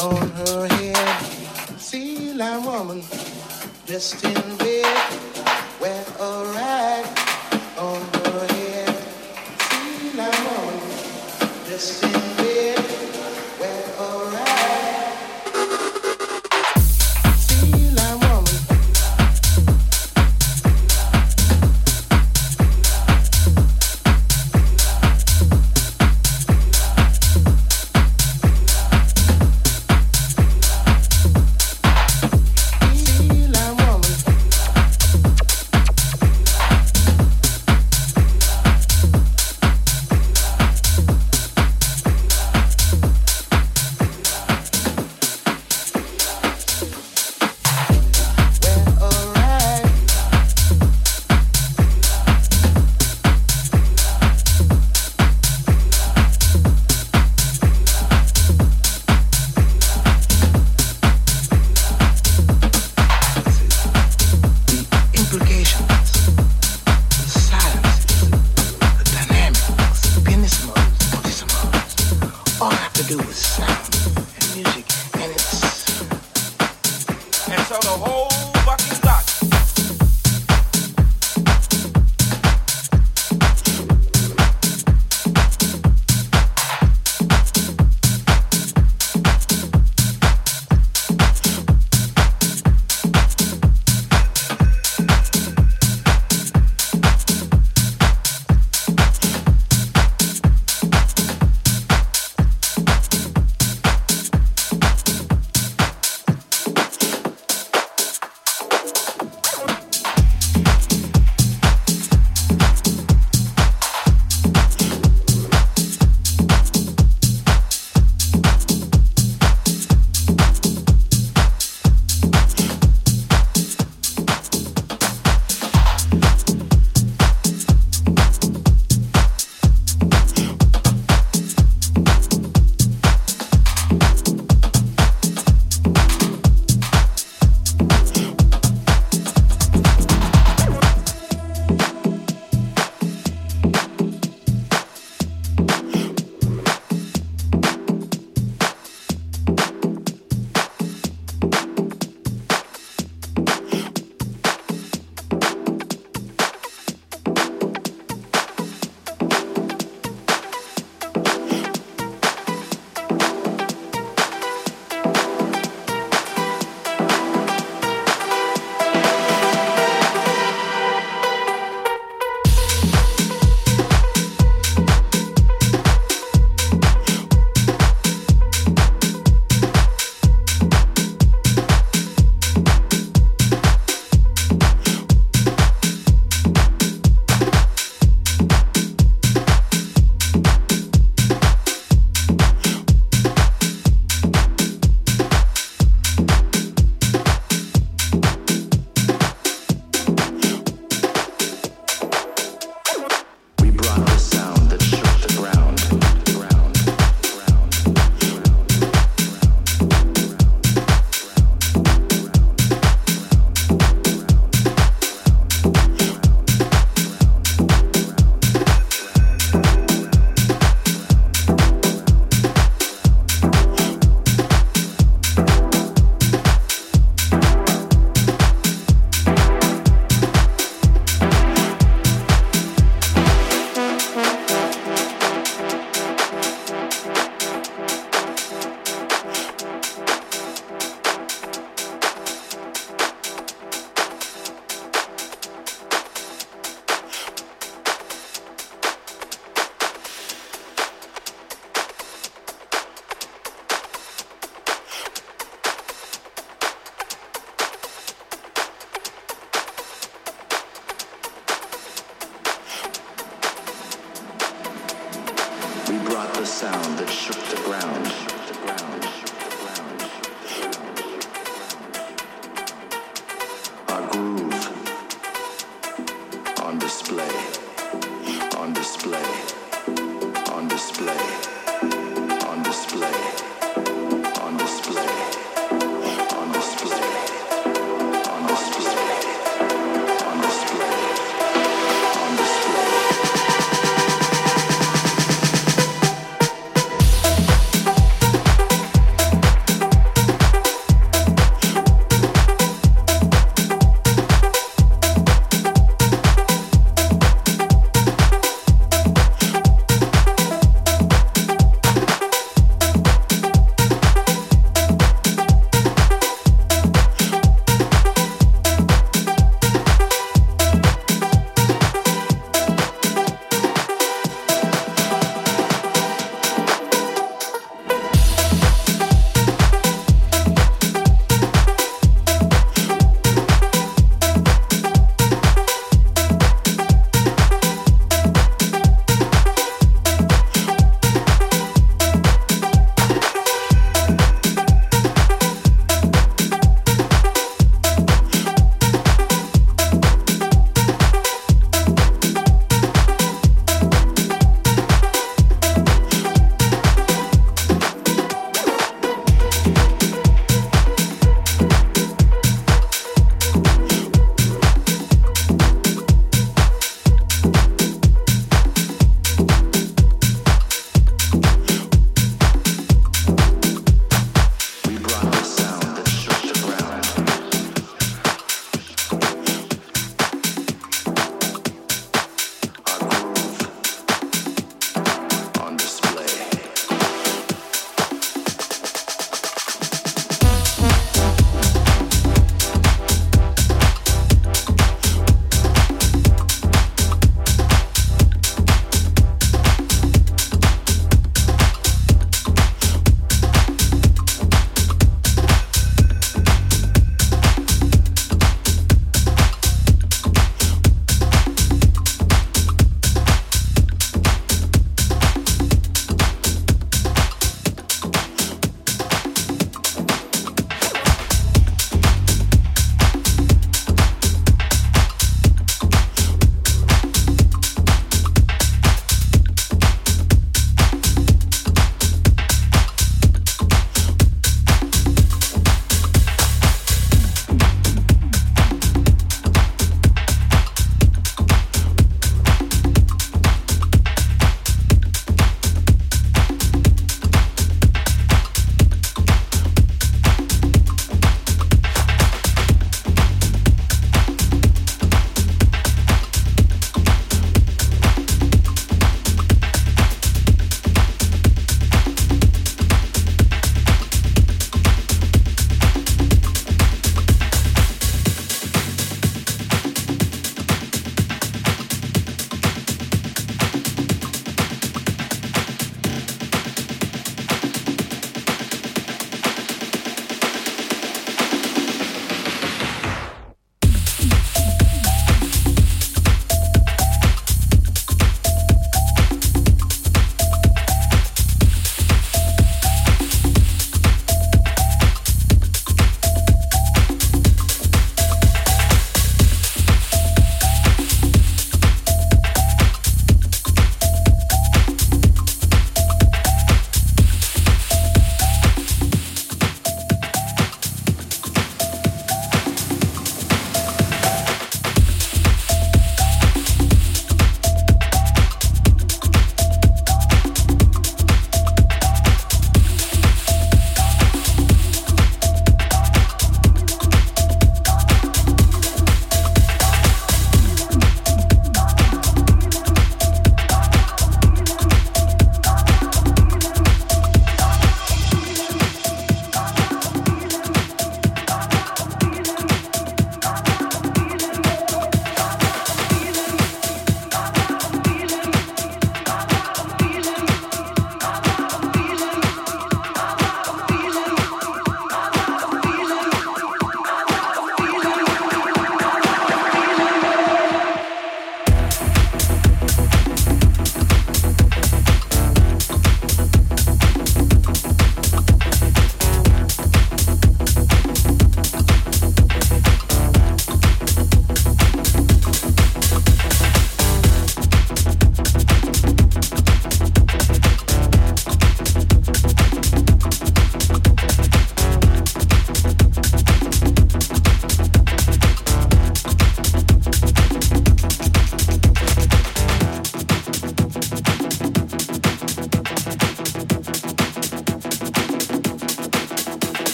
on her head. Woman dressed in red, wear a rag.